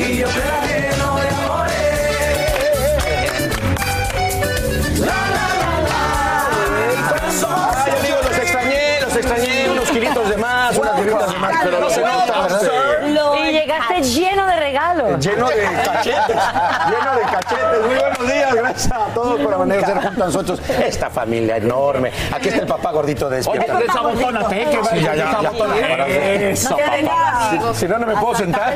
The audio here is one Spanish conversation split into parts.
Y yo Lleno de cachetes, lleno de cachetes. Muy buenos días, gracias a todos por amanecer junto a nosotros. Esta familia enorme. Aquí está el papá gordito de despierta. desabotónate, que Sí, ya, ya, ya. Eso, papá. Si, si no, no me puedo sentar.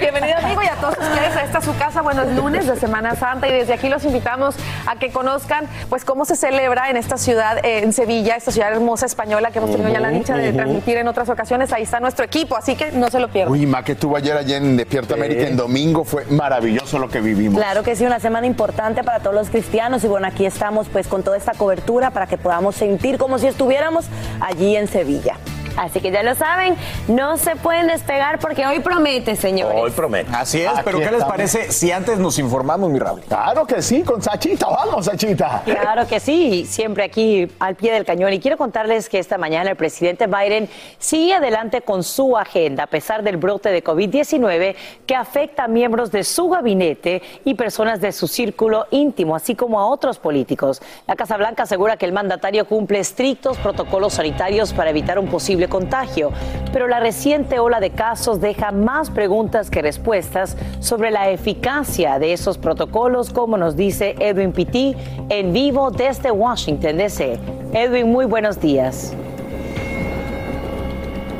Bienvenido amigo y a todos ustedes a esta su casa. Buenos lunes de Semana Santa y desde aquí los invitamos a que conozcan pues cómo se celebra en esta ciudad, eh, en Sevilla, esta ciudad hermosa española que hemos tenido ya la dicha de transmitir en otras ocasiones. Ahí está nuestro equipo, así que no se lo pierdan. Uy, ma, que estuvo ayer allá en Despierta América en domingo. Fue maravilloso lo que vivimos. Claro que sí, una semana importante para todos los cristianos y bueno, aquí estamos pues con toda esta cobertura para que podamos sentir como si estuviéramos allí en Sevilla. Así que ya lo saben, no se pueden despegar porque hoy promete, señores. Hoy prometo. Así es, pero ¿qué les parece si antes nos informamos, mi Raúl? Claro que sí, con Sachita. Vamos, Sachita. Claro que sí, siempre aquí al pie del cañón. Y quiero contarles que esta mañana el presidente Biden sigue adelante con su agenda a pesar del brote de COVID-19 que afecta a miembros de su gabinete y personas de su círculo íntimo, así como a otros políticos. La Casa Blanca asegura que el mandatario cumple estrictos protocolos sanitarios para evitar un posible contagio, pero la reciente ola de casos deja más preguntas que respuestas sobre la eficacia de esos protocolos, como nos dice Edwin Pitti en vivo desde Washington, D.C. Edwin, muy buenos días.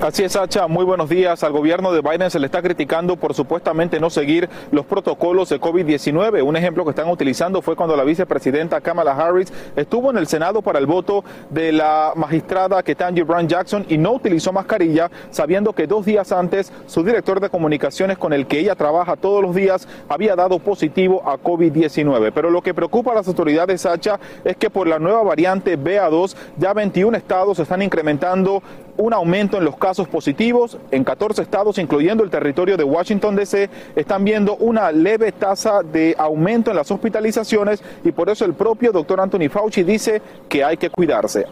Así es, Sacha. Muy buenos días. Al gobierno de Biden se le está criticando por supuestamente no seguir los protocolos de COVID-19. Un ejemplo que están utilizando fue cuando la vicepresidenta Kamala Harris estuvo en el Senado para el voto de la magistrada Ketanji Brown Jackson y no utilizó mascarilla, sabiendo que dos días antes su director de comunicaciones con el que ella trabaja todos los días había dado positivo a COVID-19. Pero lo que preocupa a las autoridades, Sacha, es que por la nueva variante BA2 ya 21 estados están incrementando un aumento en los casos positivos. En 14 estados, incluyendo el territorio de Washington, D.C., están viendo una leve tasa de aumento en las hospitalizaciones y por eso el propio doctor Anthony Fauci dice que hay que cuidarse.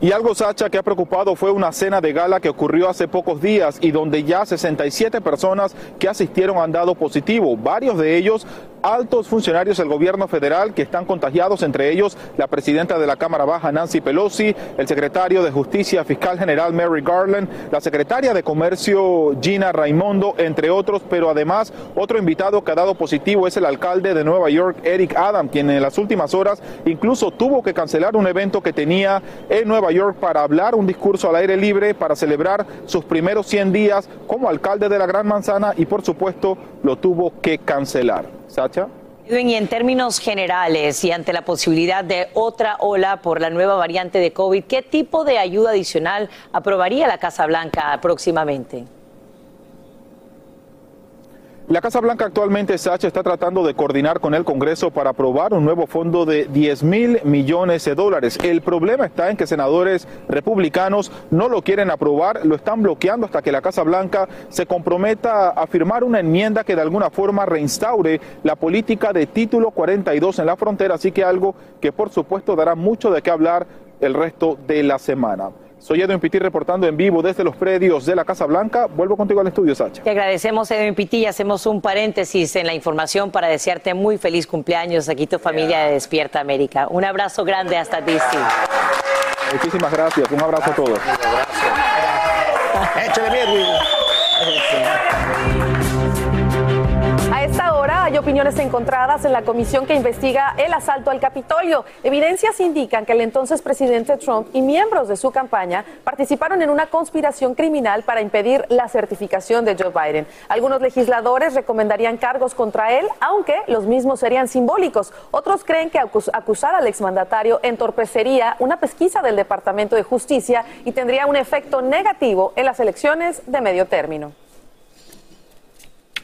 Y algo, Sacha, que ha preocupado fue una cena de gala que ocurrió hace pocos días y donde ya 67 personas que asistieron han dado positivo. Varios de ellos altos funcionarios del gobierno federal que están contagiados, entre ellos la presidenta de la Cámara Baja, Nancy Pelosi, el secretario de Justicia Fiscal General Mary Garland, la secretaria de Comercio Gina Raimondo, entre otros, pero además otro invitado que ha dado positivo es el alcalde de Nueva York, Eric Adam, quien en las últimas horas incluso tuvo que cancelar un evento que tenía en Nueva York para hablar un discurso al aire libre para celebrar sus primeros 100 días como alcalde de la Gran Manzana y por supuesto lo tuvo que cancelar. Y en términos generales y ante la posibilidad de otra ola por la nueva variante de COVID, ¿qué tipo de ayuda adicional aprobaría la Casa Blanca próximamente? La Casa Blanca actualmente, Sacha, está tratando de coordinar con el Congreso para aprobar un nuevo fondo de 10 mil millones de dólares. El problema está en que senadores republicanos no lo quieren aprobar, lo están bloqueando hasta que la Casa Blanca se comprometa a firmar una enmienda que de alguna forma reinstaure la política de título 42 en la frontera, así que algo que por supuesto dará mucho de qué hablar el resto de la semana. Soy Edwin Pitti reportando en vivo desde los predios de la Casa Blanca. Vuelvo contigo al estudio, Sacha. Te agradecemos, Edwin Pitti, y hacemos un paréntesis en la información para desearte muy feliz cumpleaños aquí tu familia de Despierta América. Un abrazo grande hasta DC. Muchísimas gracias. Un abrazo a todos. Échale bien, opiniones encontradas en la comisión que investiga el asalto al Capitolio. Evidencias indican que el entonces presidente Trump y miembros de su campaña participaron en una conspiración criminal para impedir la certificación de Joe Biden. Algunos legisladores recomendarían cargos contra él, aunque los mismos serían simbólicos. Otros creen que acus- acusar al exmandatario entorpecería una pesquisa del Departamento de Justicia y tendría un efecto negativo en las elecciones de medio término.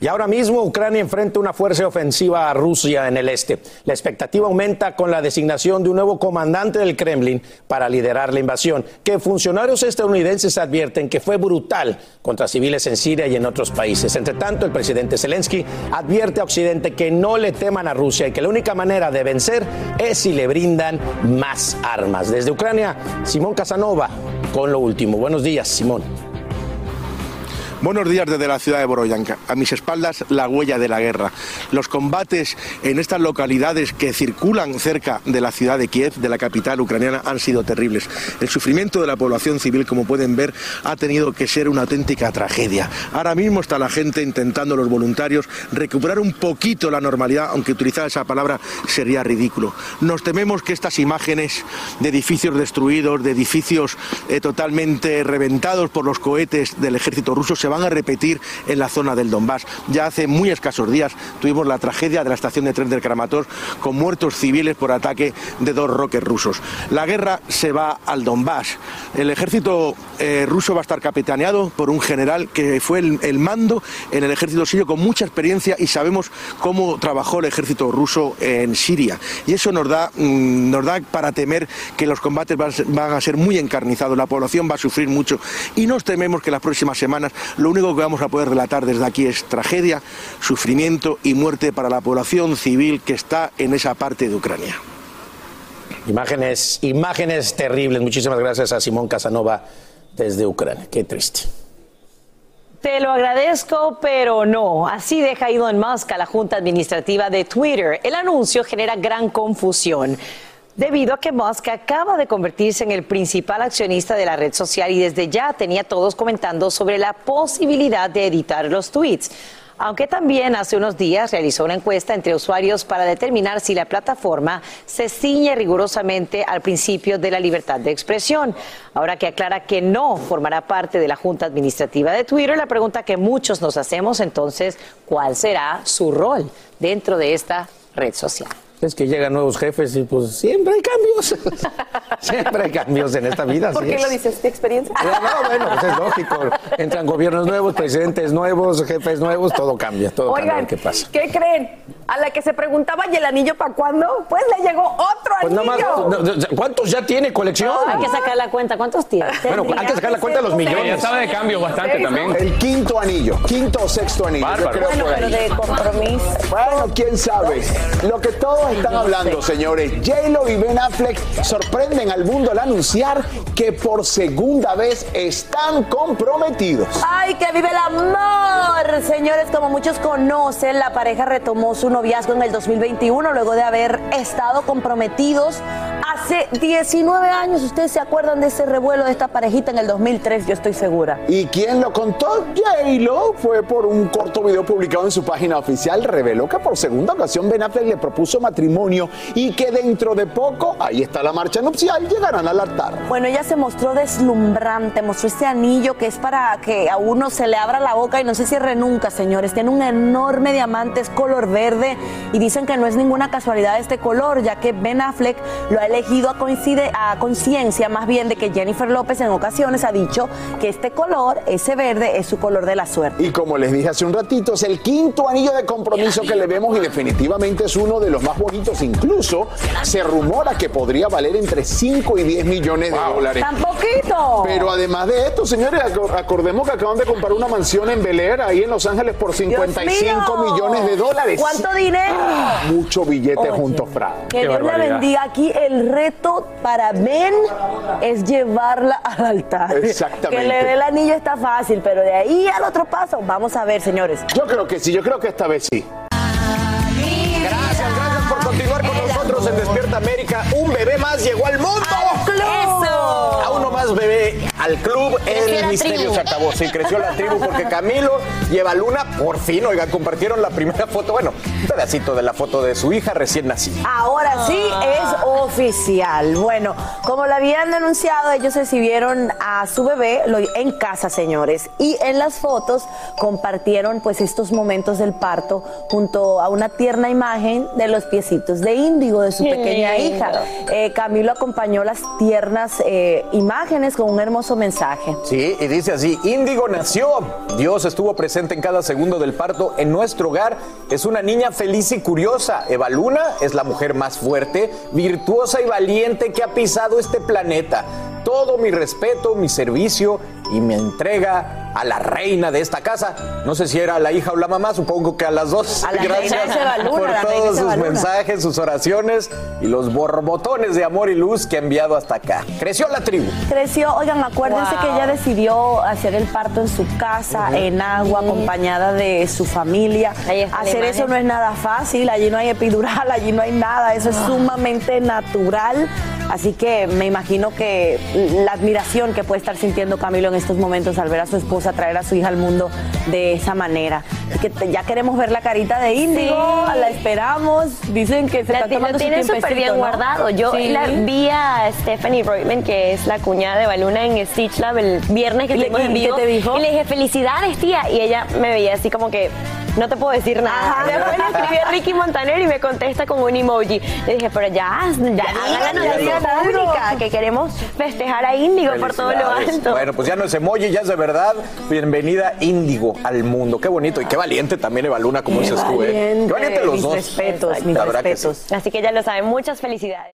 Y ahora mismo Ucrania enfrenta una fuerza ofensiva a Rusia en el este. La expectativa aumenta con la designación de un nuevo comandante del Kremlin para liderar la invasión, que funcionarios estadounidenses advierten que fue brutal contra civiles en Siria y en otros países. Entre tanto, el presidente Zelensky advierte a Occidente que no le teman a Rusia y que la única manera de vencer es si le brindan más armas. Desde Ucrania, Simón Casanova con lo último. Buenos días, Simón. Buenos días desde la ciudad de Boroyanka. A mis espaldas la huella de la guerra. Los combates en estas localidades que circulan cerca de la ciudad de Kiev, de la capital ucraniana, han sido terribles. El sufrimiento de la población civil, como pueden ver, ha tenido que ser una auténtica tragedia. Ahora mismo está la gente intentando, los voluntarios, recuperar un poquito la normalidad, aunque utilizar esa palabra sería ridículo. Nos tememos que estas imágenes de edificios destruidos, de edificios eh, totalmente reventados por los cohetes del ejército ruso, se van a repetir en la zona del Donbass. Ya hace muy escasos días tuvimos la tragedia de la estación de tren del Kramatorsk con muertos civiles por ataque de dos roques rusos. La guerra se va al Donbass. El ejército eh, ruso va a estar capitaneado por un general que fue el, mando en el ejército sirio con mucha experiencia y sabemos cómo trabajó el ejército ruso en Siria. Y eso nos da, mm, nos da para temer que los combates van a ser muy encarnizados, la población va a sufrir mucho y nos tememos que las próximas semanas lo único que vamos a poder relatar desde aquí es tragedia, sufrimiento y muerte para la población civil que está en esa parte de Ucrania. Imágenes, imágenes terribles. Muchísimas gracias a Simón Casanova desde Ucrania. Qué triste. Te lo agradezco, pero no. Así deja Elon Musk a la Junta Administrativa de Twitter. El anuncio genera gran confusión. Debido a que Musk acaba de convertirse en el principal accionista de la red social y desde ya tenía todos comentando sobre la posibilidad de editar los tweets. Aunque también hace unos días realizó una encuesta entre usuarios para determinar si la plataforma se ciñe rigurosamente al principio de la libertad de expresión. Ahora que aclara que no formará parte de la Junta Administrativa de Twitter, la pregunta que muchos nos hacemos entonces, ¿cuál será su rol dentro de esta red social? Es que llegan nuevos jefes y pues siempre hay cambios. siempre hay cambios en esta vida. ¿Por qué es. lo dices? ¿De experiencia? No, bueno, pues es lógico. Entran gobiernos nuevos, presidentes nuevos, jefes nuevos, todo cambia, todo cambia. Oigan, ver ¿Qué pasa? ¿qué creen? A la que se preguntaba, ¿y el anillo para cuándo? Pues le llegó otro Pues anillo. ¿cuántos ya tiene colección? Hay que sacar la cuenta. ¿Cuántos tiene? Bueno, hay que sacar la cuenta de los millones. Ya sabe de cambio bastante también. El quinto anillo, quinto o sexto anillo. yo Bárbaro. creo Bueno, pero de compromiso. Bueno, quién sabe. Lo que todos están hablando, señores. J-Lo y Ben Affleck sorprenden al mundo al anunciar que por segunda vez están comprometidos. ¡Ay, que vive el amor! Señores, como muchos conocen, la pareja retomó su noviazgo en el 2021 luego de haber estado comprometidos Hace 19 años, ustedes se acuerdan de ese revuelo de esta parejita en el 2003, yo estoy segura. ¿Y quién lo contó? J-Lo fue por un corto video publicado en su página oficial. Reveló que por segunda ocasión Ben Affleck le propuso matrimonio y que dentro de poco, ahí está la marcha nupcial, llegarán al altar. Bueno, ella se mostró deslumbrante, mostró este anillo que es para que a uno se le abra la boca y no se cierre nunca, señores. Tiene un enorme diamante, es color verde y dicen que no es ninguna casualidad este color, ya que Ben Affleck lo ha elegido a coincide a conciencia más bien de que Jennifer López en ocasiones ha dicho que este color, ese verde, es su color de la suerte. Y como les dije hace un ratito, es el quinto anillo de compromiso que le vemos y definitivamente es uno de los más bonitos. Incluso se rumora que podría valer entre 5 y 10 millones de dólares. ¡Tan poquito! Pero además de esto, señores, ac- acordemos que acaban de comprar una mansión en Bel Air, ahí en Los Ángeles, por 55 mío! millones de dólares. ¿Cuánto dinero? Ah, mucho billete Oye, junto, Fran. Que Dios la bendiga. Aquí el reto para Ben es llevarla al altar. Exactamente. Que le dé el anillo está fácil, pero de ahí al otro paso, vamos a ver, señores. Yo creo que sí, yo creo que esta vez sí. Gracias, gracias por continuar con nosotros en Despierta América. Un bebé más llegó al mundo. Al club. Creció El misterio tribu. se acabó. Sí, creció la tribu porque Camilo y Eva Luna por fin, oigan, compartieron la primera foto. Bueno, un pedacito de la foto de su hija recién nacida. Ahora sí Ah. es oficial. Bueno, como lo habían denunciado, ellos recibieron a su bebé en casa, señores. Y en las fotos compartieron pues estos momentos del parto junto a una tierna imagen de los piecitos de índigo de su pequeña hija. Eh, Camilo acompañó las tiernas eh, imágenes con un hermoso mensaje. Sí, y dice así, Índigo nació, Dios estuvo presente en cada segundo del parto en nuestro hogar, es una niña feliz y curiosa, Eva Luna es la mujer más fuerte, virtuosa y valiente que ha pisado este planeta. Todo mi respeto, mi servicio y mi entrega a la reina de esta casa. No sé si era la hija o la mamá, supongo que a las dos. A la reina Gracias por la todos sus mensajes, sus oraciones y los borbotones de amor y luz que ha enviado hasta acá. Creció la tribu. Creció, oigan, acuérdense Wow. que ella decidió hacer el parto en su casa, en agua, acompañada de su familia. Hacer eso no es nada fácil, allí no hay epidural, allí no hay nada, eso es sumamente natural. Así que me imagino que la admiración que puede estar sintiendo Camilo en estos momentos al ver a su esposa traer a su hija al mundo de esa manera. Que ya queremos ver la carita de Índigo, la esperamos. Dicen que se La, está tomando lo tiene súper bien ¿no? guardado. Yo Sí. la vi a Stephanie Reutemann, que es la cuñada de Baluna en Stitch Lab el viernes que ¿Y le- estuvimos en y qué vivo. te dijo? Y le dije, felicidades, tía. Y ella me veía así como que, no te puedo decir nada. Ajá. Después le escribí a Ricky Montaner y me contesta con un emoji. Le dije, pero ya, ya, haga la noticia pública, que queremos festejar a Índigo por todo lo alto. Bueno, pues ya no es emoji, ya es de verdad. Bienvenida Índigo al mundo. Qué bonito y qué valiente también Eva Luna, como dices tú, ¿eh? Qué valiente los mis dos. respetos, mis La verdad que sí. respetos. Así que ya lo saben, muchas felicidades.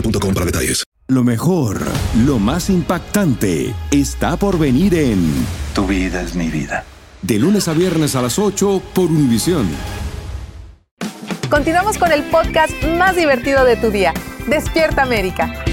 boostmobile.com para detalles. Lo mejor, lo más impactante, está por venir en Tu vida es mi vida. De lunes a viernes a las 8 por Univisión. Continuamos con el podcast más divertido de tu día. Despierta América.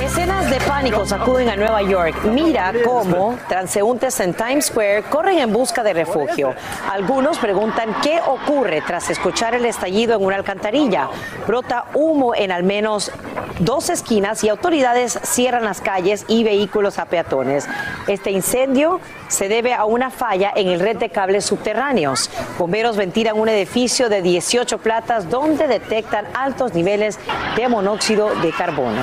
Escenas de pánico sacuden a Nueva York. Mira cómo transeúntes en Times Square corren en busca de refugio. Algunos preguntan qué ocurre tras escuchar el estallido en una alcantarilla. Brota humo en al menos dos esquinas y autoridades cierran las calles y vehículos a peatones. Este incendio se debe a una falla en el red de cables subterráneos. Bomberos ventilan un edificio de 18 platas donde detectan altos niveles de monóxido de carbono.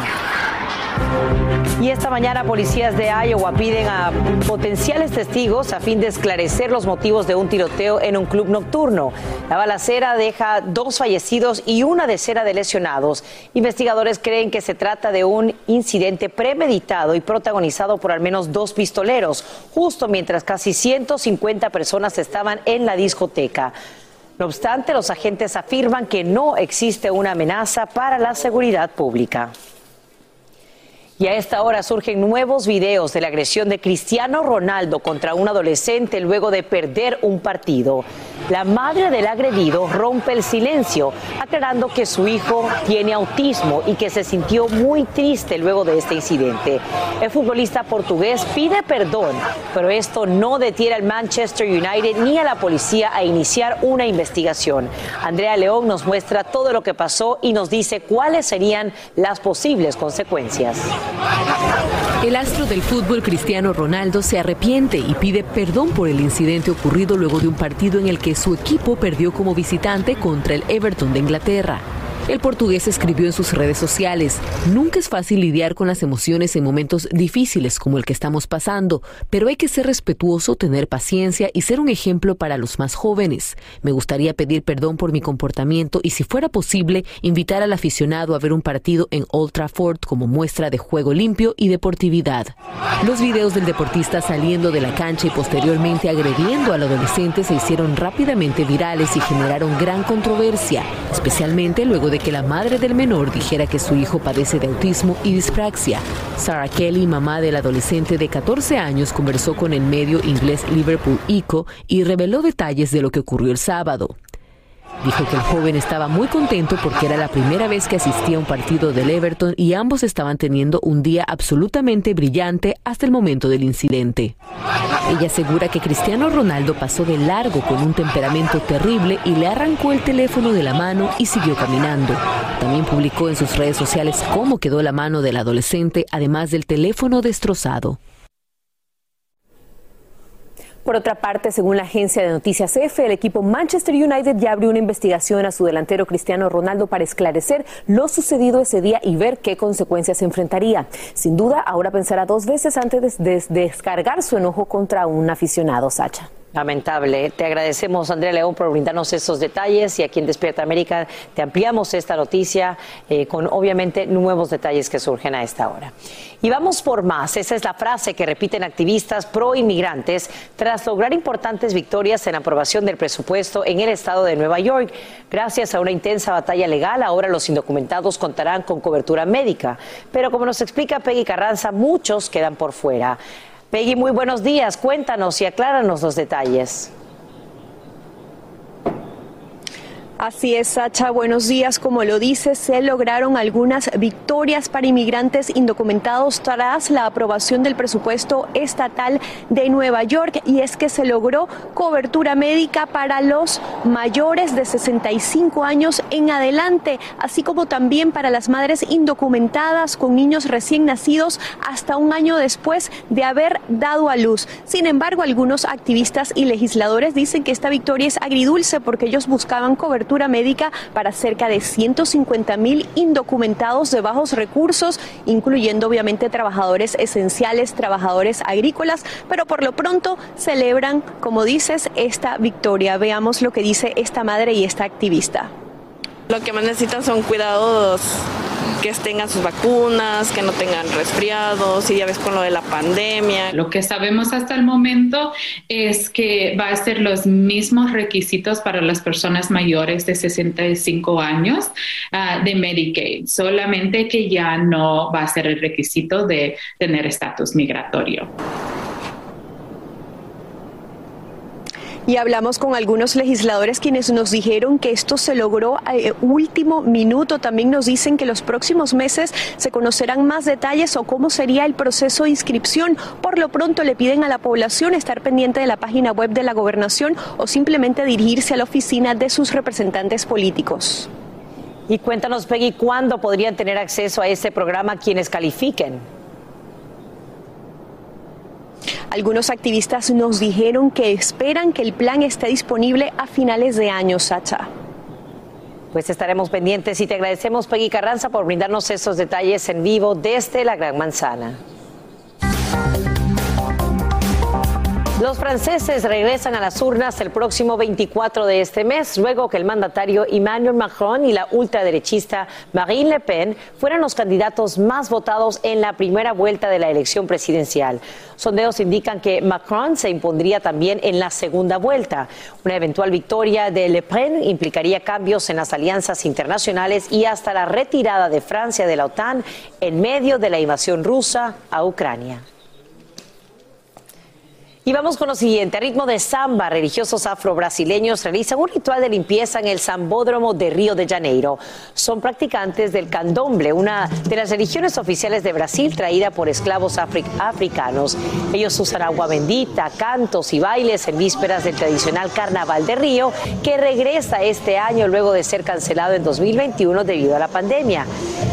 Y esta mañana policías de Iowa piden a potenciales testigos a fin de esclarecer los motivos de un tiroteo en un club nocturno. La balacera deja dos fallecidos y una decena de lesionados. Investigadores creen que se trata de un incidente premeditado y protagonizado por al menos dos pistoleros, justo mientras casi 150 personas estaban en la discoteca. No obstante, los agentes afirman que no existe una amenaza para la seguridad pública. Y a esta hora surgen nuevos videos de la agresión de Cristiano Ronaldo contra un adolescente luego de perder un partido. La madre del agredido rompe el silencio, aclarando que su hijo tiene autismo y que se sintió muy triste luego de este incidente. El futbolista portugués pide perdón, pero esto no detiene al Manchester United ni a la policía a iniciar una investigación. Andrea León nos muestra todo lo que pasó y nos dice cuáles serían las posibles consecuencias. El astro del fútbol Cristiano Ronaldo se arrepiente y pide perdón por el incidente ocurrido luego de un partido en el que su equipo perdió como visitante contra el Everton de Inglaterra. El portugués escribió en sus redes sociales, nunca es fácil lidiar con las emociones en momentos difíciles como el que estamos pasando, pero hay que ser respetuoso, tener paciencia y ser un ejemplo para los más jóvenes. Me gustaría pedir perdón por mi comportamiento y si fuera posible, invitar al aficionado a ver un partido en Old Trafford como muestra de juego limpio y deportividad. Los videos del deportista saliendo de la cancha y posteriormente agrediendo al adolescente se hicieron rápidamente virales y generaron gran controversia, especialmente luego de que la madre del menor dijera que su hijo padece de autismo y dispraxia. Sarah Kelly, mamá del adolescente de 14 años, conversó con el medio inglés Liverpool Eco y reveló detalles de lo que ocurrió el sábado. Dijo que el joven estaba muy contento porque era la primera vez que asistía a un partido del Everton y ambos estaban teniendo un día absolutamente brillante hasta el momento del incidente. Ella asegura que Cristiano Ronaldo pasó de largo con un temperamento terrible y le arrancó el teléfono de la mano y siguió caminando. También publicó en sus redes sociales cómo quedó la mano del adolescente, además del teléfono destrozado. Por otra parte, según la agencia de noticias EFE, el equipo Manchester United ya abrió una investigación a su delantero Cristiano Ronaldo para esclarecer lo sucedido ese día y ver qué consecuencias enfrentaría. Sin duda, ahora pensará dos veces antes de descargar su enojo contra un aficionado, Sacha. Lamentable. Te agradecemos, Andrea León, por brindarnos esos detalles y aquí en Despierta América te ampliamos esta noticia eh, con obviamente nuevos detalles que surgen a esta hora. Y vamos por más. Esa es la frase que repiten activistas pro inmigrantes tras lograr importantes victorias en aprobación del presupuesto en el estado de Nueva York. Gracias a una intensa batalla legal, ahora los indocumentados contarán con cobertura médica. Pero como nos explica Peggy Carranza, muchos quedan por fuera. Peggy, muy buenos días. Cuéntanos y acláranos los detalles. Así es, Sacha. Buenos días. Como lo dice, se lograron algunas victorias para inmigrantes indocumentados tras la aprobación del presupuesto estatal de Nueva York y es que se logró cobertura médica para los mayores de 65 años en adelante, así como también para las madres indocumentadas con niños recién nacidos hasta un año después de haber dado a luz. Sin embargo, algunos activistas y legisladores dicen que esta victoria es agridulce porque ellos buscaban médica para cerca de 150 mil indocumentados de bajos recursos, incluyendo obviamente trabajadores esenciales, trabajadores agrícolas, pero por lo pronto celebran, como dices, esta victoria. Veamos lo que dice esta madre y esta activista. Lo que más necesitan son cuidados que tengan sus vacunas, que no tengan resfriados, y ya ves con lo de la pandemia. Lo que sabemos hasta el momento es que va a ser los mismos requisitos para las personas mayores de 65 años uh, de Medicaid, solamente que ya no va a ser el requisito de tener estatus migratorio. Y hablamos con algunos legisladores quienes nos dijeron que esto se logró a último minuto. También nos dicen que los próximos meses se conocerán más detalles o cómo sería el proceso de inscripción. Por lo pronto le piden a la población estar pendiente de la página web de la gobernación o simplemente dirigirse a la oficina de sus representantes políticos. Y cuéntanos, Peggy, ¿cuándo podrían tener acceso a este programa quienes califiquen? Algunos activistas nos dijeron que esperan que el plan esté disponible a finales de año, Sacha. Pues estaremos pendientes y te agradecemos, Peggy Carranza, por brindarnos esos detalles en vivo desde la Gran Manzana. Los franceses regresan a las urnas el próximo 24 de este mes, luego que el mandatario Emmanuel Macron y la ultraderechista Marine Le Pen fueran los candidatos más votados en la primera vuelta de la elección presidencial. Sondeos indican que Macron se impondría también en la segunda vuelta. Una eventual victoria de Le Pen implicaría cambios en las alianzas internacionales y hasta la retirada de Francia de la OTAN en medio de la invasión rusa a Ucrania. Y vamos con lo siguiente. A ritmo de samba, religiosos afro-brasileños realizan un ritual de limpieza en el Sambódromo de Río de Janeiro. Son practicantes del candomble, una de las religiones oficiales de Brasil traída por esclavos afri- africanos. Ellos usan agua bendita, cantos y bailes en vísperas del tradicional Carnaval de Río, que regresa este año luego de ser cancelado en 2021 debido a la pandemia.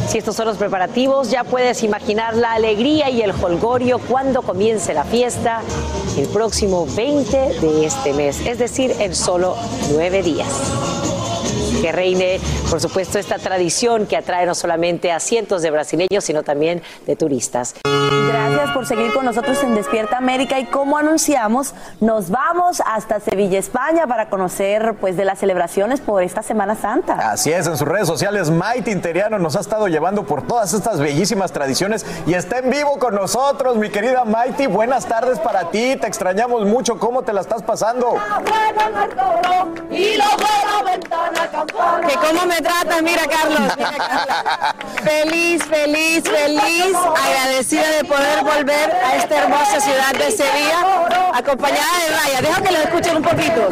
Si estos son los preparativos, ya puedes imaginar la alegría y el holgorio cuando comience la fiesta el próximo 20 de este mes, es decir, en solo nueve días. Que reine, por supuesto, esta tradición que atrae no solamente a cientos de brasileños, sino también de turistas. Gracias por seguir con nosotros en Despierta América y como anunciamos, nos vamos hasta Sevilla, España para conocer pues de las celebraciones por esta Semana Santa. Así es, en sus redes sociales, Maite Interiano nos ha estado llevando por todas estas bellísimas tradiciones y está en vivo con nosotros, mi querida Maite. Buenas tardes para ti, te extrañamos mucho. ¿Cómo te la estás pasando? Y lo la ventana Que cómo me tratan, mira Carlos, mira Carlos. Feliz, feliz, feliz, agradecida de poder volver a esta hermosa ciudad de Sevilla, acompañada de Raya. Deja que lo escuchen un poquito.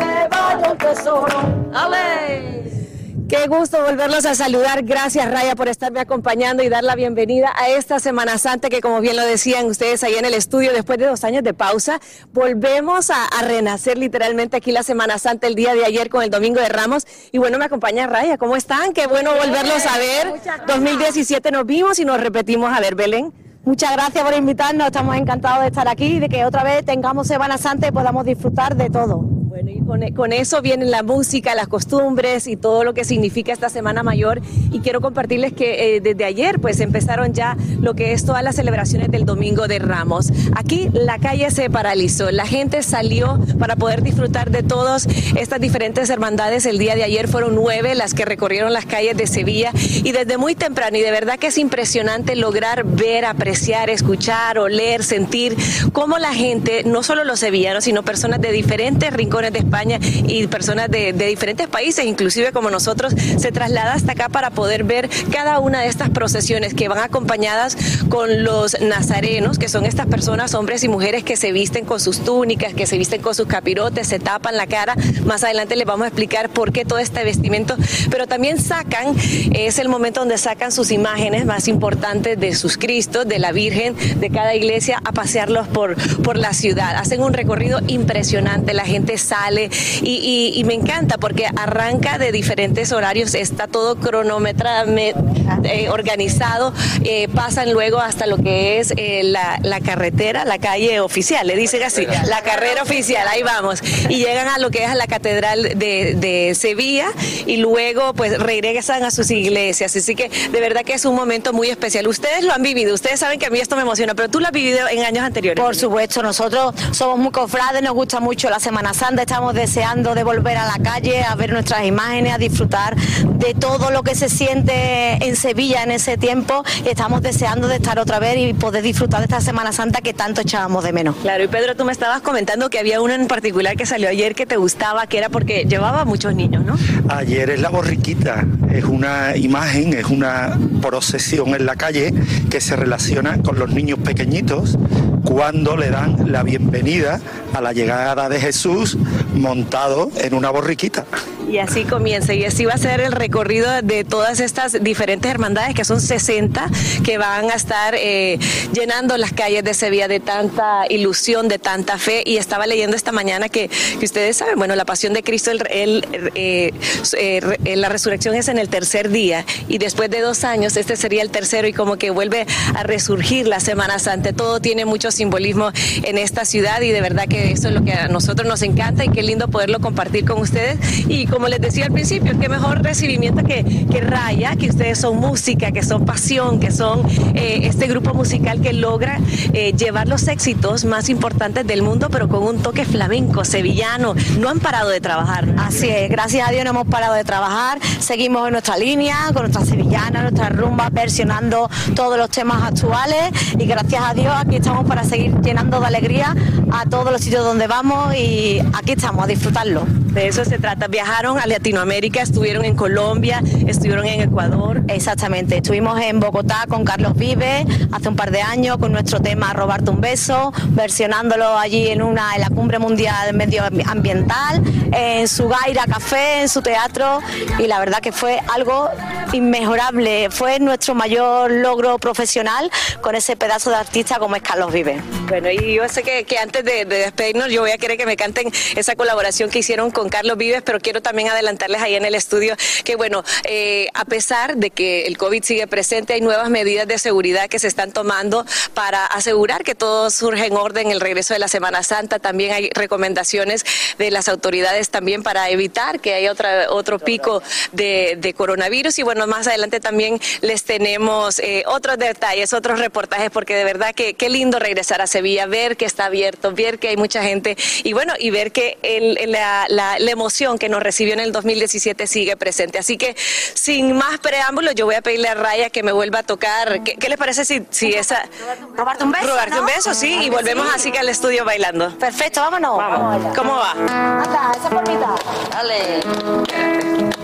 Qué gusto volverlos a saludar. Gracias, Raya, por estarme acompañando y dar la bienvenida a esta Semana Santa que, como bien lo decían ustedes ahí en el estudio, después de dos años de pausa, volvemos a, a renacer literalmente aquí la Semana Santa el día de ayer con el Domingo de Ramos. Y bueno, me acompaña Raya. ¿Cómo están? Qué bueno volverlos a ver. 2017 nos vimos y nos repetimos a ver, Belén. Muchas gracias por invitarnos, estamos encantados de estar aquí y de que otra vez tengamos Semana Santa y podamos disfrutar de todo. Bueno, y con, eso viene la música, las costumbres y todo lo que significa esta Semana Mayor. Y quiero compartirles que eh, desde ayer pues empezaron ya lo que es todas las celebraciones del Domingo de Ramos. Aquí la calle se paralizó, la gente salió para poder disfrutar de todas estas diferentes hermandades. El día de ayer fueron nueve las que recorrieron las calles de Sevilla y desde muy temprano y de verdad que es impresionante lograr ver, apreciar, escuchar, oler, sentir cómo la gente, no solo los sevillanos, sino personas de diferentes rincones de España y personas de, de diferentes países, inclusive como nosotros, se traslada hasta acá para poder ver cada una de estas procesiones que van acompañadas con los nazarenos, que son estas personas, hombres y mujeres que se visten con sus túnicas, que se visten con sus capirotes, se tapan la cara. Más adelante les vamos a explicar por qué todo este vestimento, pero también sacan, es el momento donde sacan sus imágenes más importantes de sus Cristos, de la Virgen, de cada iglesia, a pasearlos por, por la ciudad. Hacen un recorrido impresionante, la gente sale y, y- y me encanta porque arranca de diferentes horarios, está todo cronometrado, eh, organizado, eh, pasan luego hasta lo que es eh, la, la carretera, la calle oficial, le dicen así, la carrera oficial, ahí vamos, y llegan a lo que es a la catedral de, de Sevilla y luego pues regresan a sus iglesias, así que de verdad que es un momento muy especial. Ustedes lo han vivido, ustedes saben que a mí esto me emociona, pero tú lo has vivido en años anteriores. Por supuesto, nosotros somos muy cofrades, nos gusta mucho la Semana Santa, estamos deseando de volver a la calle, a ver nuestras imágenes, a disfrutar de todo lo que se siente en Sevilla en ese tiempo. Estamos deseando de estar otra vez y poder disfrutar de esta Semana Santa que tanto echábamos de menos. Claro, y Pedro, tú me estabas comentando que había uno en particular que salió ayer que te gustaba, que era porque llevaba muchos niños, ¿no? Ayer es la borriquita, es una imagen, es una procesión en la calle que se relaciona con los niños pequeñitos cuando le dan la bienvenida a la llegada de Jesús montado en una borriquita. Y así comienza, y así va a ser el recorrido de todas estas diferentes hermandades, que son 60, que van a estar eh, llenando las calles de Sevilla de tanta ilusión, de tanta fe. Y estaba leyendo esta mañana que, que ustedes saben, bueno, la pasión de Cristo, el, el, eh, eh, la resurrección es en el tercer día, y después de dos años, este sería el tercero, y como que vuelve a resurgir la Semana Santa. Todo tiene mucho simbolismo en esta ciudad, y de verdad que eso es lo que a nosotros nos encanta, y qué lindo poderlo compartir con ustedes. Y como les decía al principio, qué mejor recibimiento que, que Raya, que ustedes son música, que son pasión, que son eh, este grupo musical que logra eh, llevar los éxitos más importantes del mundo, pero con un toque flamenco, sevillano. No han parado de trabajar. Así es, gracias a Dios no hemos parado de trabajar. Seguimos en nuestra línea, con nuestra sevillana, nuestra rumba, versionando todos los temas actuales y gracias a Dios aquí estamos para seguir llenando de alegría a todos los sitios donde vamos y aquí estamos a disfrutarlo. De eso se trata. Viajaron a Latinoamérica, estuvieron en Colombia, estuvieron en Ecuador. Exactamente, estuvimos en Bogotá con Carlos Vive hace un par de años con nuestro tema Robarte un beso, versionándolo allí en una en la cumbre mundial medioambiental, en su Gaira Café, en su teatro y la verdad que fue algo inmejorable, fue nuestro mayor logro profesional con ese pedazo de artista como es Carlos Vive. Bueno, y yo sé que, antes de, de, despedirnos yo voy a querer que me canten esa colaboración que hicieron con Carlos Vives, pero quiero también adelantarles ahí en el estudio que bueno, eh, a pesar de que el COVID sigue presente, hay nuevas medidas de seguridad que se están tomando para asegurar que todo surge en orden el regreso de la Semana Santa. También hay recomendaciones de las autoridades también para evitar que haya otra, otro pico de, de coronavirus. Y bueno, más adelante también les tenemos eh, otros detalles, otros reportajes, porque de verdad que qué lindo regresar a Sevilla, ver que está abierto, ver que hay mucha gente y bueno, y ver que el, la, la, la, emoción que nos recibió en el 2017 sigue presente. Así que sin más preámbulos, yo voy a pedirle a Raya que me vuelva a tocar. ¿Qué, qué les parece si, si esa... Robarte un beso, Robarte ¿no? un beso, sí, y volvemos así que al estudio bailando. Perfecto, vámonos. Vamos. ¿Cómo va? Anda, esa formita. Dale.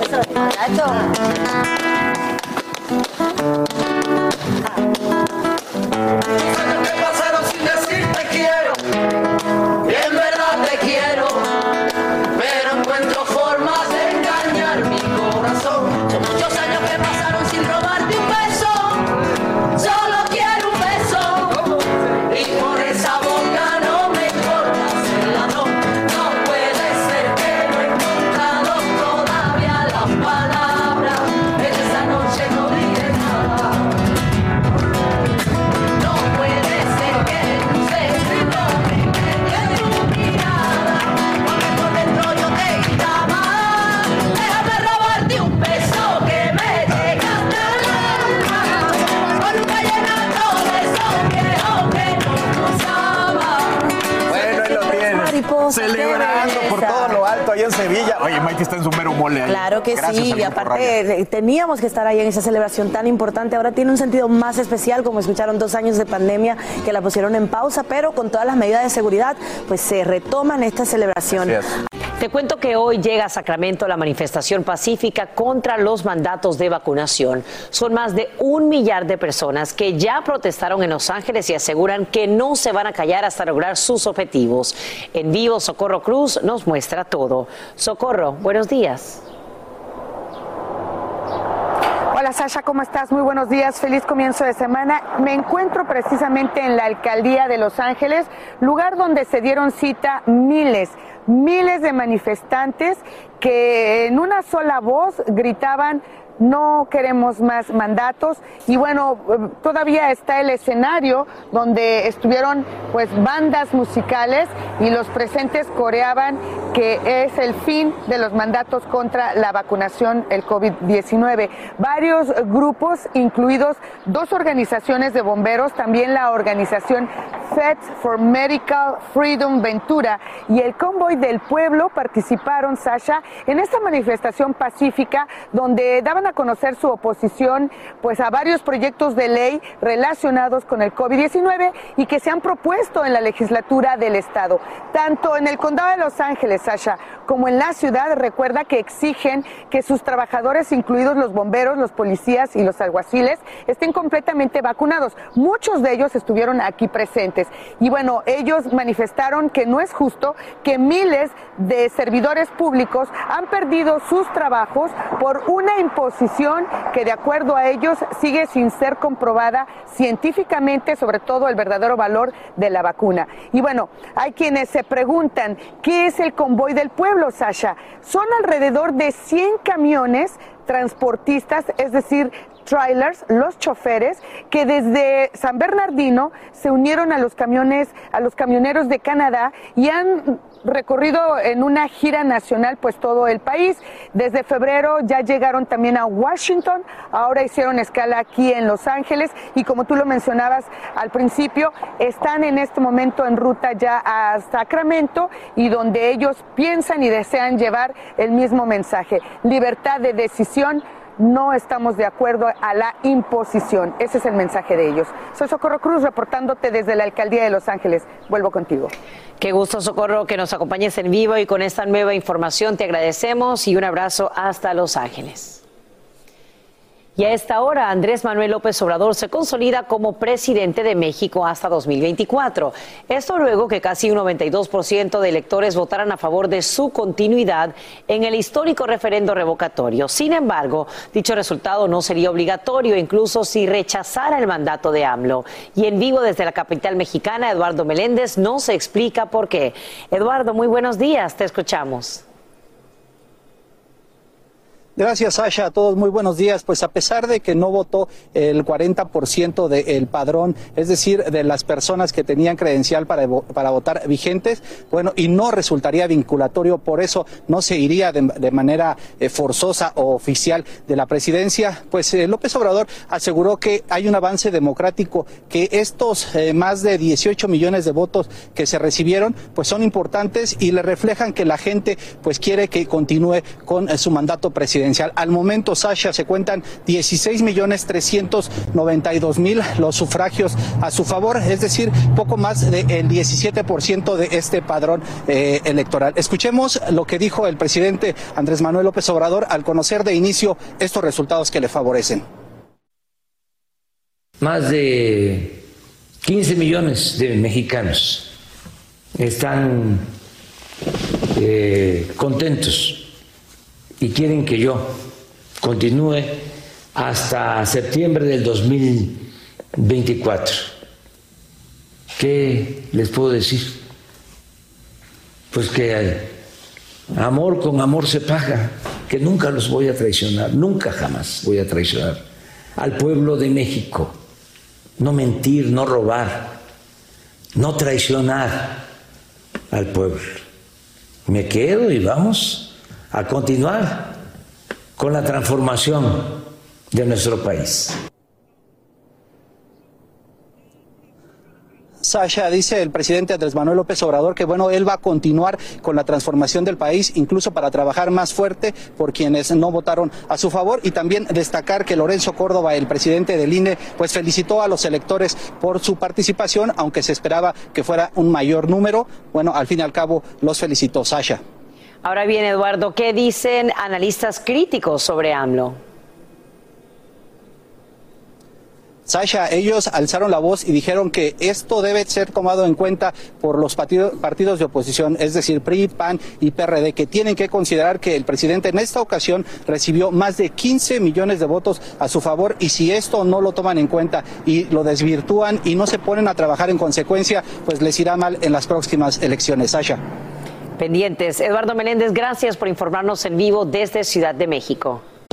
Eso, esto. Huh? Gracias sí, y aparte eh, teníamos que estar ahí en esa celebración tan importante. Ahora tiene un sentido más especial, como escucharon dos años de pandemia que la pusieron en pausa, pero con todas las medidas de seguridad, pues se retoman estas celebraciones. Te cuento que hoy llega a Sacramento la manifestación pacífica contra los mandatos de vacunación. Son más de un millar de personas que ya protestaron en Los Ángeles y aseguran que no se van a callar hasta lograr sus objetivos. En vivo, Socorro Cruz nos muestra todo. Socorro, buenos días. Hola Sasha, ¿cómo estás? Muy buenos días, feliz comienzo de semana. Me encuentro precisamente en la alcaldía de Los Ángeles, lugar donde se dieron cita miles, miles de manifestantes que en una sola voz gritaban no queremos más mandatos y bueno, todavía está el escenario donde estuvieron pues bandas musicales y los presentes coreaban que es el fin de los mandatos contra la vacunación, el COVID-19. Varios grupos, incluidos dos organizaciones de bomberos, también la organización Feds for Medical Freedom Ventura y el Convoy del Pueblo participaron, Sasha, en esta manifestación pacífica donde daban a conocer su oposición pues a varios proyectos de ley relacionados con el COVID-19 y que se han propuesto en la legislatura del estado. Tanto en el condado de Los Ángeles, Sasha, como en la ciudad, recuerda que exigen que sus trabajadores, incluidos los bomberos, los policías y los alguaciles, estén completamente vacunados. Muchos de ellos estuvieron aquí presentes. Y bueno, ellos manifestaron que no es justo que miles de servidores públicos han perdido sus trabajos por una imposición que de acuerdo a ellos sigue sin ser comprobada científicamente, sobre todo el verdadero valor de la vacuna. Y bueno, hay quienes se preguntan, ¿qué es el convoy del pueblo, Sasha? Son alrededor de 100 camiones transportistas, es decir, trailers, los choferes, que desde San Bernardino se unieron a los camiones, a los camioneros de Canadá y han recorrido en una gira nacional, pues todo el país. Desde febrero ya llegaron también a Washington, ahora hicieron escala aquí en Los Ángeles y como tú lo mencionabas al principio, están en este momento en ruta ya a Sacramento y donde ellos piensan y desean llevar el mismo mensaje, libertad de decisión no estamos de acuerdo a la imposición. Ese es el mensaje de ellos. Soy Socorro Cruz reportándote desde la Alcaldía de Los Ángeles. Vuelvo contigo. Qué gusto, Socorro, que nos acompañes en vivo y con esta nueva información te agradecemos y un abrazo hasta Los Ángeles. Y a esta hora, Andrés Manuel López Obrador se consolida como presidente de México hasta 2024. Esto luego que casi un 92% de electores votaran a favor de su continuidad en el histórico referendo revocatorio. Sin embargo, dicho resultado no sería obligatorio, incluso si rechazara el mandato de AMLO. Y en vivo desde la capital mexicana, Eduardo Meléndez no se explica por qué. Eduardo, muy buenos días, te escuchamos. Gracias, Sasha. A todos muy buenos días. Pues a pesar de que no votó el 40% del padrón, es decir, de las personas que tenían credencial para, para votar vigentes, bueno, y no resultaría vinculatorio, por eso no se iría de, manera eh, forzosa o oficial de la presidencia, pues eh, López Obrador aseguró que hay un avance democrático, que estos eh, más de 18 millones de votos que se recibieron, pues son importantes y le reflejan que la gente pues quiere que continúe con su mandato presidencial. Al momento, Sasha, se cuentan 16 millones 392 mil los sufragios a su favor, es decir, poco más del 17% de este padrón eh, electoral. Escuchemos lo que dijo el presidente Andrés Manuel López Obrador al conocer de inicio estos resultados que le favorecen. Más de 15 millones de mexicanos están eh, contentos y quieren que yo continúe hasta septiembre del 2024. ¿Qué les puedo decir? Pues que amor con amor se paga, que nunca los voy a traicionar, nunca jamás voy a traicionar al pueblo de México. No mentir, no robar, no traicionar al pueblo. Me quedo y vamos a continuar con la transformación de nuestro país. Sasha, dice el presidente Andrés Manuel López Obrador que bueno, él va a continuar con la transformación del país, incluso para trabajar más fuerte por quienes no votaron a su favor y también destacar que Lorenzo Córdoba, el presidente del INE, pues felicitó a los electores por su participación, aunque se esperaba que fuera un mayor número. Bueno, al fin y al cabo los felicitó Sasha. Ahora bien, Eduardo, ¿qué dicen analistas críticos sobre AMLO? Sasha, ellos alzaron la voz y dijeron que esto debe ser tomado en cuenta por los partidos de oposición, es decir, PRI, PAN y PRD, que tienen que considerar que el presidente en esta ocasión recibió más de 15 millones de votos a su favor y si esto no lo toman en cuenta y lo desvirtúan y no se ponen a trabajar en consecuencia, pues les irá mal en las próximas elecciones. Sasha pendientes. Eduardo Menéndez, gracias por informarnos en vivo desde Ciudad de México.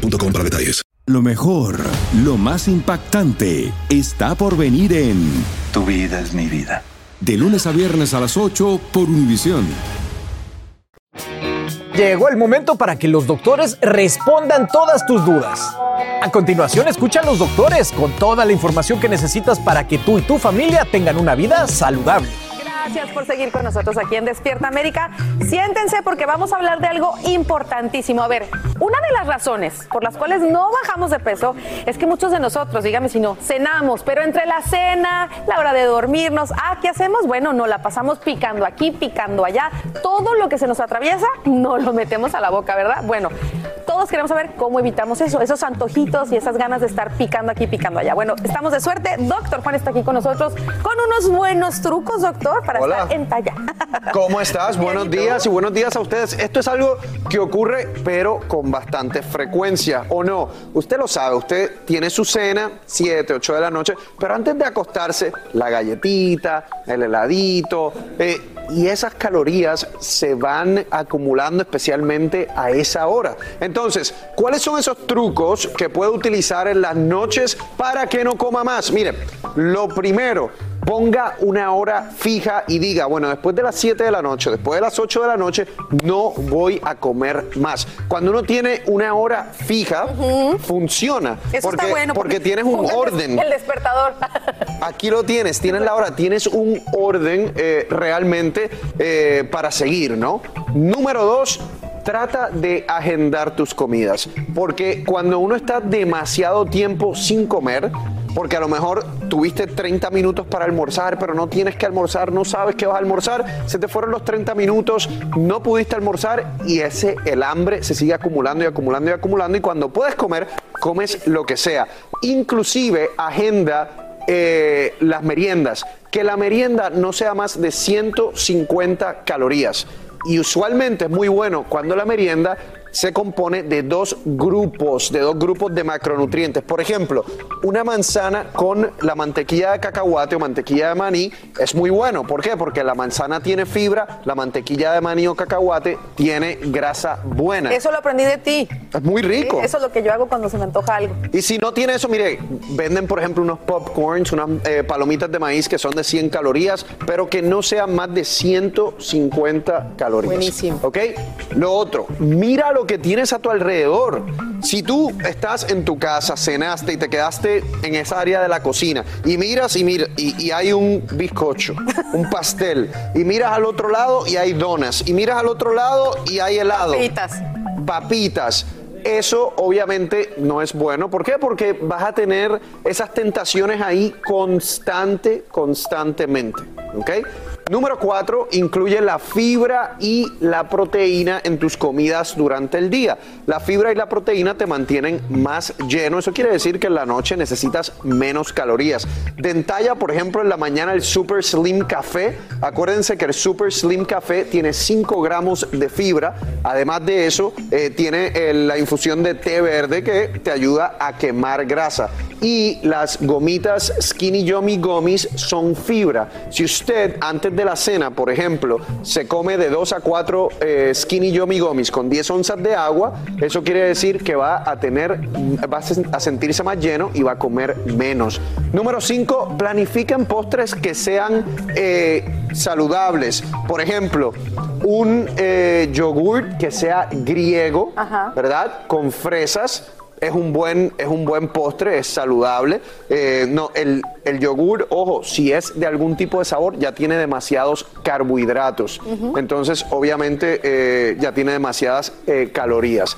para detalles. Lo mejor, lo más impactante, está por venir en Tu vida es mi vida. De lunes a viernes a las 8 por Univisión. Llegó el momento para que los doctores respondan todas tus dudas. A continuación, escucha a los doctores con toda la información que necesitas para que tú y tu familia tengan una vida saludable. Gracias por seguir con nosotros aquí en Despierta América. Siéntense porque vamos a hablar de algo importantísimo. A ver, una de las razones por las cuales no bajamos de peso es que muchos de nosotros, dígame si no, cenamos, pero entre la cena, la hora de dormirnos, ah, ¿qué hacemos? Bueno, no la pasamos picando aquí, picando allá. Todo lo que se nos atraviesa, no lo metemos a la boca, ¿verdad? Bueno, todos queremos saber cómo evitamos eso, esos antojitos y esas ganas de estar picando aquí, picando allá. Bueno, estamos de suerte. Doctor Juan está aquí con nosotros con unos buenos trucos, doctor, para estar en talla. ¿Cómo estás? Buenos días y buenos días a ustedes. Esto es algo que ocurre, pero con bastante frecuencia, ¿o no? Usted lo sabe, usted tiene su cena, 7, 8 de la noche, pero antes de acostarse, la galletita, el heladito, eh, y esas calorías se van acumulando especialmente a esa hora. Entonces, ¿cuáles son esos trucos que puede utilizar en las noches para que no coma más? Mire, lo primero, ponga una hora fija y diga, bueno, después de las 7 de la noche, después de las 8 de la noche, no voy a comer más. Cuando uno tiene una hora fija, funciona. Eso porque, está bueno. porque tienes un orden. El despertador. Aquí lo tienes, tienes la hora, tienes un orden eh, realmente eh, para seguir, ¿no? Número dos. Trata de agendar tus comidas, porque cuando uno está demasiado tiempo sin comer, porque a lo mejor tuviste 30 minutos para almorzar, pero no tienes que almorzar, no sabes que vas a almorzar, se te fueron los 30 minutos, no pudiste almorzar y ese el hambre se sigue acumulando y acumulando y acumulando y cuando puedes comer, comes lo que sea. Inclusive agenda eh, las meriendas, que la merienda no sea más de 150 calorías. Y usualmente es muy bueno cuando la merienda se compone de dos grupos, de dos grupos de macronutrientes. Por ejemplo, una manzana con la mantequilla de cacahuate o mantequilla de maní es muy bueno. ¿Por qué? Porque la manzana tiene fibra, la mantequilla de maní o cacahuate tiene grasa buena. Eso lo aprendí de ti. Es muy rico. Sí, Eso es lo que yo hago cuando se me antoja algo. Y si no tiene eso, mire, venden por ejemplo unos popcorns, unas eh, palomitas de maíz que son de 100 calorías, pero que no sean más de 150 calorías. Buenísimo. ¿Ok? Lo otro, mira lo que tienes a tu alrededor. Si tú estás en tu casa, cenaste y te quedaste en esa área de la cocina y miras y mira, y, y hay un bizcocho, un pastel, y miras al otro lado y hay donas, y miras al otro lado y hay helado. Papitas. Papitas. Eso obviamente no es bueno. ¿Por qué? Porque vas a tener esas tentaciones ahí constante, constantemente. ¿Ok? Número cuatro, incluye la fibra y la proteína en tus comidas durante el día. La fibra y la proteína te mantienen más lleno. Eso quiere decir que en la noche necesitas menos calorías. Dentalla, por ejemplo, en la mañana el Super Slim Café. Acuérdense que el Super Slim Café tiene 5 gramos de fibra. Además de eso, eh, tiene eh, la infusión de té verde que te ayuda a quemar grasa. Y las gomitas Skinny Yummy Gummies son fibra. Si usted antes de la cena, por ejemplo, se come de 2 a 4 eh, Skinny Yummy Gummies con 10 onzas de agua, eso quiere decir que va a tener, va a sentirse más lleno y va a comer menos. Número 5, planifiquen postres que sean eh, saludables. Por ejemplo, un eh, yogurt que sea griego, ¿verdad? Con fresas es un buen, es un buen postre, es saludable. Eh, no, el, el yogur, ojo, si es de algún tipo de sabor, ya tiene demasiados carbohidratos. Entonces, obviamente, eh, ya tiene demasiadas eh, calorías.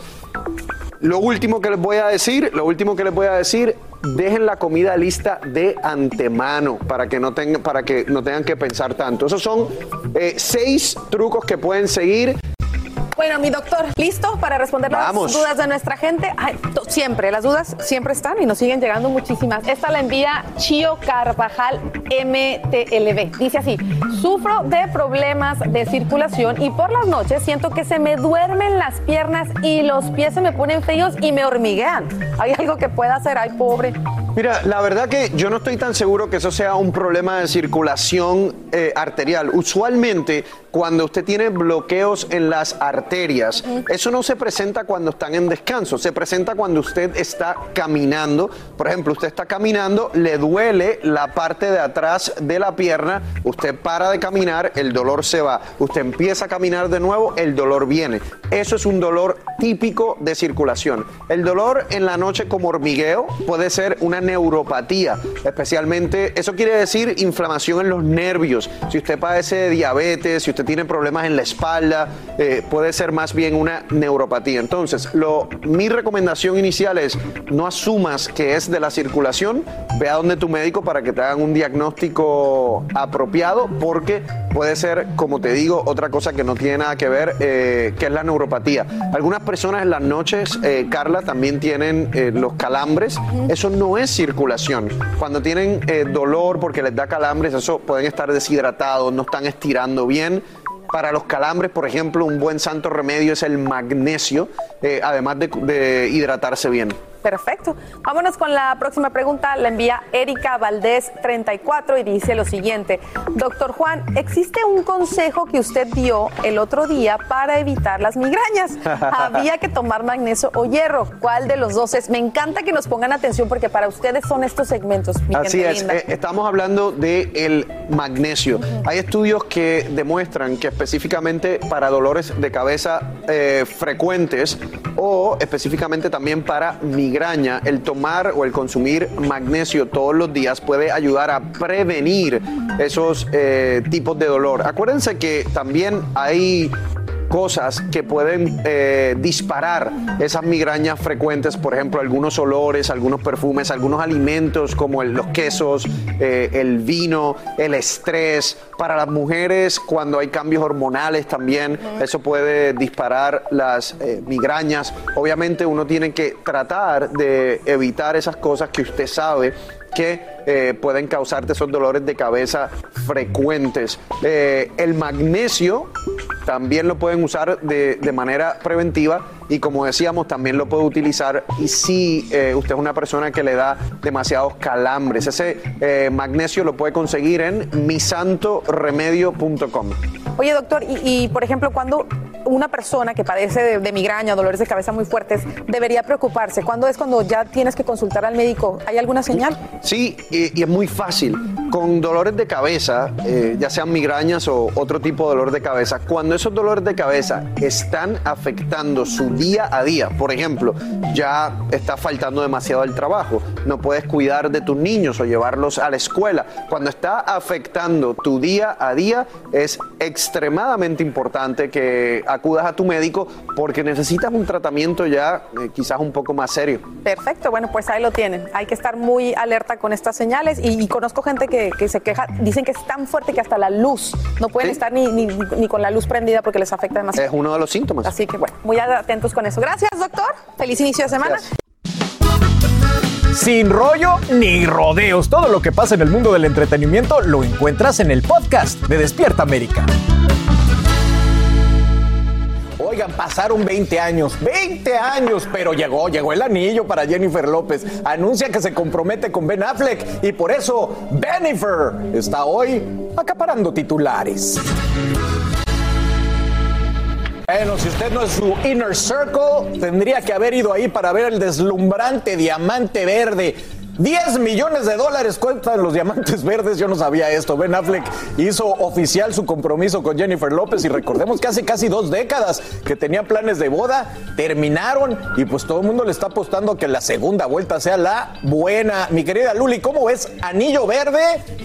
Lo último que les voy a decir, lo último que les voy a decir, dejen la comida lista de antemano para que no tengan, para que no tengan que pensar tanto. Esos son seis trucos que pueden seguir. Bueno, mi doctor, ¿listo para responder Vamos. las dudas de nuestra gente? Ay, siempre, las dudas siempre están y nos siguen llegando muchísimas. Esta la envía Chio Carvajal MTLB. Dice así, sufro de problemas de circulación y por las noches siento que se me duermen las piernas y los pies se me ponen feos y me hormiguean. ¿Hay algo que pueda hacer? Ay, pobre. Mira, la verdad que yo no estoy tan seguro que eso sea un problema de circulación eh, arterial. Usualmente, cuando usted tiene bloqueos en las arterias, eso no se presenta cuando están en descanso, se presenta cuando usted está caminando. Por ejemplo, usted está caminando, le duele la parte de atrás de la pierna, usted para de caminar, el dolor se va. Usted empieza a caminar de nuevo, el dolor viene. Eso es un dolor típico de circulación. El dolor en la noche como hormigueo puede ser una neuropatía, especialmente, eso quiere decir inflamación en los nervios. Si usted padece de diabetes, si usted tiene problemas en la espalda, eh, puede ser más bien una neuropatía. Entonces, lo, mi recomendación inicial es no asumas que es de la circulación, ve a donde tu médico para que te hagan un diagnóstico apropiado, porque puede ser, como te digo, otra cosa que no tiene nada que ver, eh, que es la neuropatía. Algunas personas en las noches, eh, Carla, también tienen los calambres. Eso no es circulación. Cuando tienen dolor porque les da calambres, eso pueden estar deshidratados, no están estirando bien. Para los calambres, por ejemplo, un buen santo remedio es el magnesio, eh, además de, de hidratarse bien. Perfecto. Vámonos con la próxima pregunta. La envía Erika Valdés 34 y dice lo siguiente. Doctor Juan, ¿existe un consejo que usted dio el otro día para evitar las migrañas? Había que tomar magnesio o hierro. ¿Cuál de los dos es? Me encanta que nos pongan atención porque para ustedes son estos segmentos. mi Así gente es, linda. eh, estamos hablando del el magnesio. Hay estudios que demuestran que específicamente para dolores de cabeza eh, frecuentes o específicamente también para migraña, el tomar o el consumir magnesio todos los días puede ayudar a prevenir esos eh, tipos de dolor. Acuérdense que también hay cosas que pueden eh, disparar esas migrañas frecuentes, por ejemplo, algunos olores, algunos perfumes, algunos alimentos como los quesos, eh, el vino, el estrés. Para las mujeres, cuando hay cambios hormonales también, eso puede disparar las eh, migrañas. Obviamente uno tiene que tratar de evitar esas cosas que usted sabe que pueden causarte esos dolores de cabeza frecuentes. El magnesio también lo pueden usar de, de manera preventiva y como decíamos también lo puede utilizar y si eh, usted es una persona que le da demasiados calambres. Ese eh, magnesio lo puede conseguir en misantoremedio.com. Oye, doctor, y, y, por ejemplo, cuando una persona que padece de, de migraña dolores de cabeza muy fuertes debería preocuparse? ¿Cuándo es cuando ya tienes que consultar al médico? ¿Hay alguna señal? Sí, y, y es muy fácil. Con dolores de cabeza, eh, ya sean migrañas o otro tipo de dolor de cabeza, cuando esos dolores de cabeza están afectando su día a día, por ejemplo, ya está faltando demasiado al trabajo, no puedes cuidar de tus niños o llevarlos a la escuela, cuando está afectando tu día a día, es extremadamente importante que acudas a tu médico porque necesitas un tratamiento ya eh, quizás un poco más serio. Perfecto, bueno, pues ahí lo tienen. Hay que estar muy alerta con estas señales y, y conozco gente que, que se queja, dicen que es tan fuerte que hasta la luz, no pueden Sí. estar ni, ni- ni con la luz prendida porque les afecta demasiado. Es uno de los síntomas. Así que bueno, muy atentos con eso. Gracias, doctor. Feliz inicio de semana. Sin rollo ni rodeos. Todo lo que pasa en el mundo del entretenimiento lo encuentras en el podcast de Despierta América. Pasaron 20 años, 20 años, pero llegó, llegó el anillo para Jennifer López. Anuncia que se compromete con Ben Affleck y por eso Bennifer está hoy acaparando titulares. Bueno, si usted no es su inner circle, tendría que haber ido ahí para ver el deslumbrante diamante verde. 10 millones de dólares cuestan los diamantes verdes, yo no sabía esto. Ben Affleck hizo oficial su compromiso con Jennifer López y recordemos que hace casi dos décadas que tenía planes de boda, terminaron y pues todo el mundo le está apostando a que la segunda vuelta sea la buena. Mi querida Luli, ¿cómo ves? Anillo verde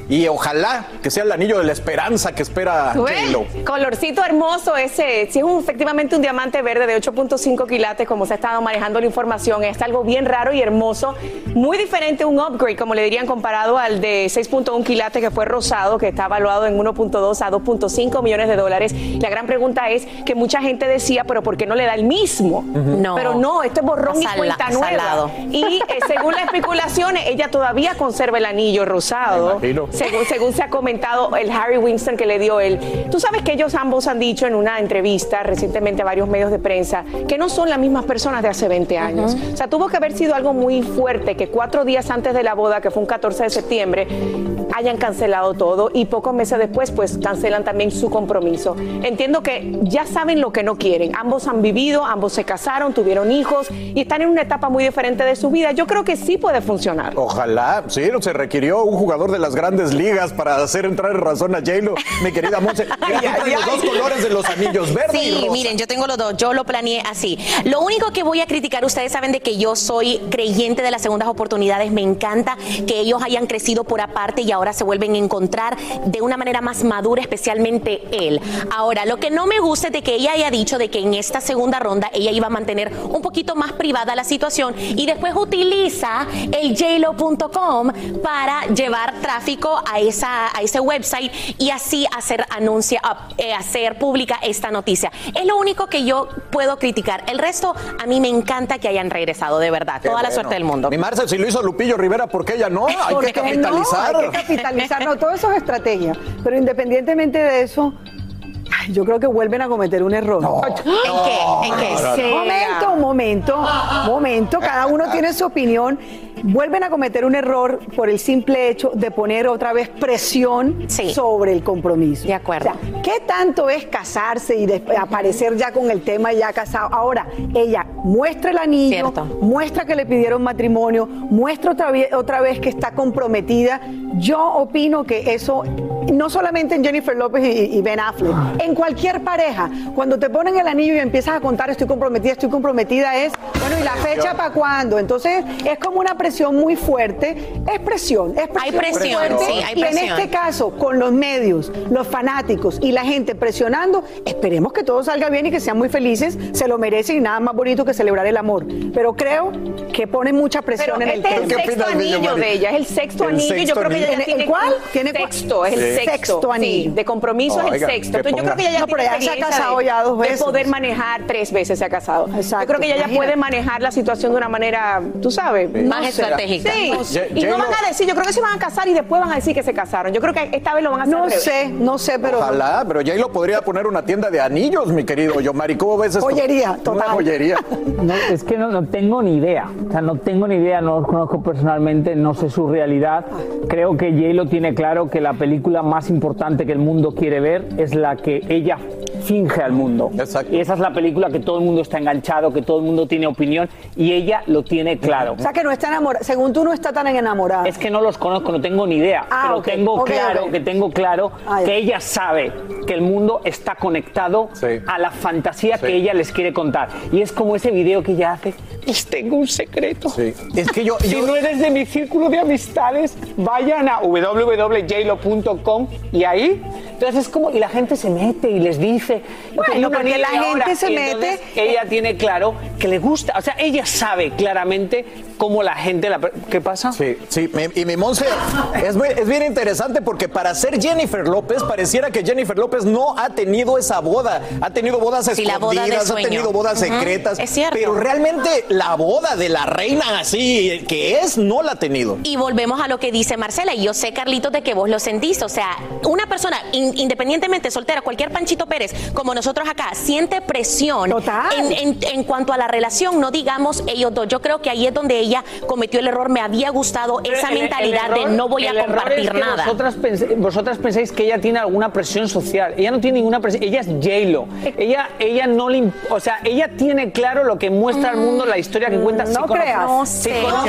y ojalá que sea el anillo de la esperanza que espera. J-Lo. Colorcito hermoso ese. Si es un- efectivamente un diamante verde de 8.5 quilates, como se ha estado manejando la información, es algo bien raro y hermoso. Muy diferente, un upgrade, como le dirían, comparado al de 6.1 quilates que fue rosado, que está evaluado en 1.2 a 2.5 millones de dólares. La gran pregunta es que mucha gente decía, pero ¿por qué no le da el mismo? No. Pero no, esto es borrón y cuenta nueva. salado. Y eh, según las especulaciones, ella todavía conserva el anillo rosado. Según, según se ha comentado, el Harry Winston que le dio él. Tú sabes que ellos ambos han dicho en una entrevista recientemente a varios medios de prensa que no son las mismas personas de hace 20 años. O sea, tuvo que haber sido algo muy fuerte que cuatro días antes de la boda, que fue un 14 de septiembre, hayan cancelado todo y pocos meses después, pues cancelan también su compromiso. Entiendo que ya saben lo que no quieren. Ambos han vivido, ambos se casaron, tuvieron hijos y están en una etapa muy diferente de su vida. Yo creo que sí puede funcionar. Ojalá, sí, no se requirió un jugador de las grandes ligas para hacer entrar en razón a J-Lo, mi querida Monse. Los dos colores de los anillos, verde y Sí, rosa. miren, yo tengo los dos, yo lo planeé así. Lo único que voy a criticar, ustedes saben de que yo soy creyente de las segundas oportunidades, me encanta que ellos hayan crecido por aparte y ahora se vuelven a encontrar de una manera más madura, especialmente él. Ahora, lo que no me gusta es de que ella haya dicho de que en esta segunda ronda ella iba a mantener un poquito más privada la situación y después utiliza el jlo.com para llevar tráfico a, esa, a ese website y así hacer anuncia, eh, hacer pública esta noticia. Es lo único que yo puedo criticar. El resto, a mí me encanta que hayan regresado, de verdad. Qué Toda la suerte del mundo. Mi Marce, si lo hizo Lupillo Rivera, ¿por qué ella no? Hay que ¿Por qué capitalizar. No, hay que capitalizar. No, todo eso es estrategia. Pero independientemente de eso, ay, Yo creo que vuelven a cometer un error. ¿En qué? ¿En qué? Un momento, un momento, momento. Cada uno tiene su opinión. Vuelven a cometer un error por el simple hecho de poner otra vez presión sobre el compromiso. De acuerdo. ¿Qué tanto es casarse y aparecer ya con el tema ya casado? Ahora, ella muestra el anillo, muestra que le pidieron matrimonio, muestra otra vez, otra vez que está comprometida. Yo opino que eso, no solamente en Jennifer López y, y Ben Affleck, en cualquier pareja, cuando te ponen el anillo y empiezas a contar estoy comprometida, estoy comprometida, es, bueno, ¿y la fecha para cuándo? Entonces es como una presión muy fuerte. Es presión, es presión. Hay presión, fuerte. sí, hay y en presión. este caso, con los medios, los fanáticos y la gente presionando, esperemos que todo salga bien y que sean muy felices, se lo merecen y nada más bonito que celebrar el amor. Pero creo que pone mucha presión Pero en el este es el tema. sexto anillo de ella, es el sexto El anillo. Yo creo que ella tiene ¿El cuál? ¿Tiene sexto, es el Sí. sexto. Sexto sí, anillo. de compromiso es Oiga, el sexto. que Entonces yo creo que ella ya No, pero tiene ella se ha casado de- ya dos veces. De poder manejar tres veces se ha casado. Exacto, Yo creo que ella ya puede manejar la situación de una manera, tú sabes, Más estratégica. Sí. No sé. y no van a decir, yo creo que se van a casar y después van a decir que se casaron. Yo creo que esta vez lo van a hacer. No al revés. sé, no sé, pero. Ojalá, pero ya lo podría poner una tienda de anillos, mi querido Yomari. ¿Cómo ves esto? Joyería, Una total. joyería. No, es que no, no tengo ni idea. O sea, no tengo ni idea, no los conozco personalmente, no sé su realidad. Creo que J-Lo tiene claro que la película más importante que el mundo quiere ver es la que ella finge al mundo. Y esa es la película que todo el mundo está enganchado, que todo el mundo tiene opinión y ella lo tiene claro. O sea, que no está enamorada. Según tú, no está tan enamorada. Es que no los conozco, no tengo ni idea, Ah, pero ok, tengo ok, claro ok. que tengo claro Ah, ya. que ella sabe que el mundo está conectado a la fantasía que ella les quiere contar. Y es como ese video que ella hace, les tengo un secreto. Es que yo, si no eres de mi círculo de amistades, vayan a www.jlo.com y ahí, entonces es como, y la gente se mete y les dice, Bueno, "Tengo un porque la gente ahora", se y entonces mete- Ella tiene claro que le gusta, o sea, ella sabe claramente cómo la gente, la, ¿qué pasa? Sí, sí, mi- y mi Monse, es, muy- es bien interesante porque para ser Jennifer López, pareciera que Jennifer López no ha tenido esa boda. Ha tenido bodas Sí, la boda de escondidas, ha tenido bodas secretas. es cierto. Pero realmente la boda de la reina así que es, no la ha tenido. Y volvemos a lo que dice Marcela, y yo sé, Carlitos, de que vos lo sentís. O sea, una persona, in- independientemente soltera, cualquier Panchito Pérez, como nosotros acá, siente presión en, en- en cuanto a la relación, no digamos ellos dos. Yo creo que ahí es donde ella cometió el error. Me había gustado esa El- el mentalidad error- de no voy a compartir es que nada. Vosotras, pensáis que ella tiene alguna presión social. Ella no tiene ninguna presión. Ella es J-Lo. Ella, ella no le. O sea, ella tiene claro lo que muestra al mundo, la historia que cuenta. Mm, no Si creas. No sé, no a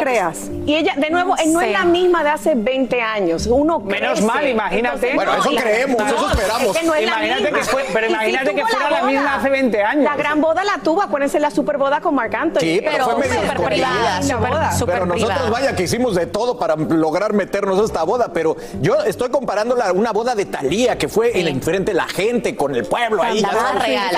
creas, no. Y ella, de nuevo, no es la misma de hace 20 años. Uno Menos crece. mal, imagínate. Entonces, no, la- no, es que no es la imagínate que fue, pero imagínate que fuera la, boda. misma hace 20 años. La gran boda la tuvo, acuérdense la super boda con Marc Anthony. Sí, pero, fue medio. Privada, la boda. pero nosotros vaya que hicimos de todo para lograr meternos a esta boda, pero yo estoy comparándola a una boda de Talía que fue en enfrente de la gente con el pueblo ahí. La sabes, real,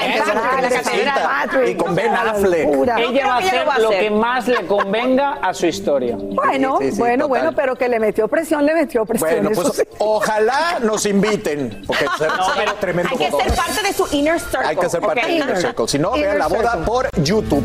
catedral. Y con Ben Affleck. Ella va a hacer lo que más le convenga a su historia. Bueno, Sí, sí, sí, bueno, total. bueno, pero que le metió presión, le metió presión. Bueno, pues sí. ojalá nos inviten, porque será, No, será pero tremendo Hay que ser parte de su inner circle. Hay que ser parte ¿ok? del Inner Circle. Si no, vean la boda por YouTube.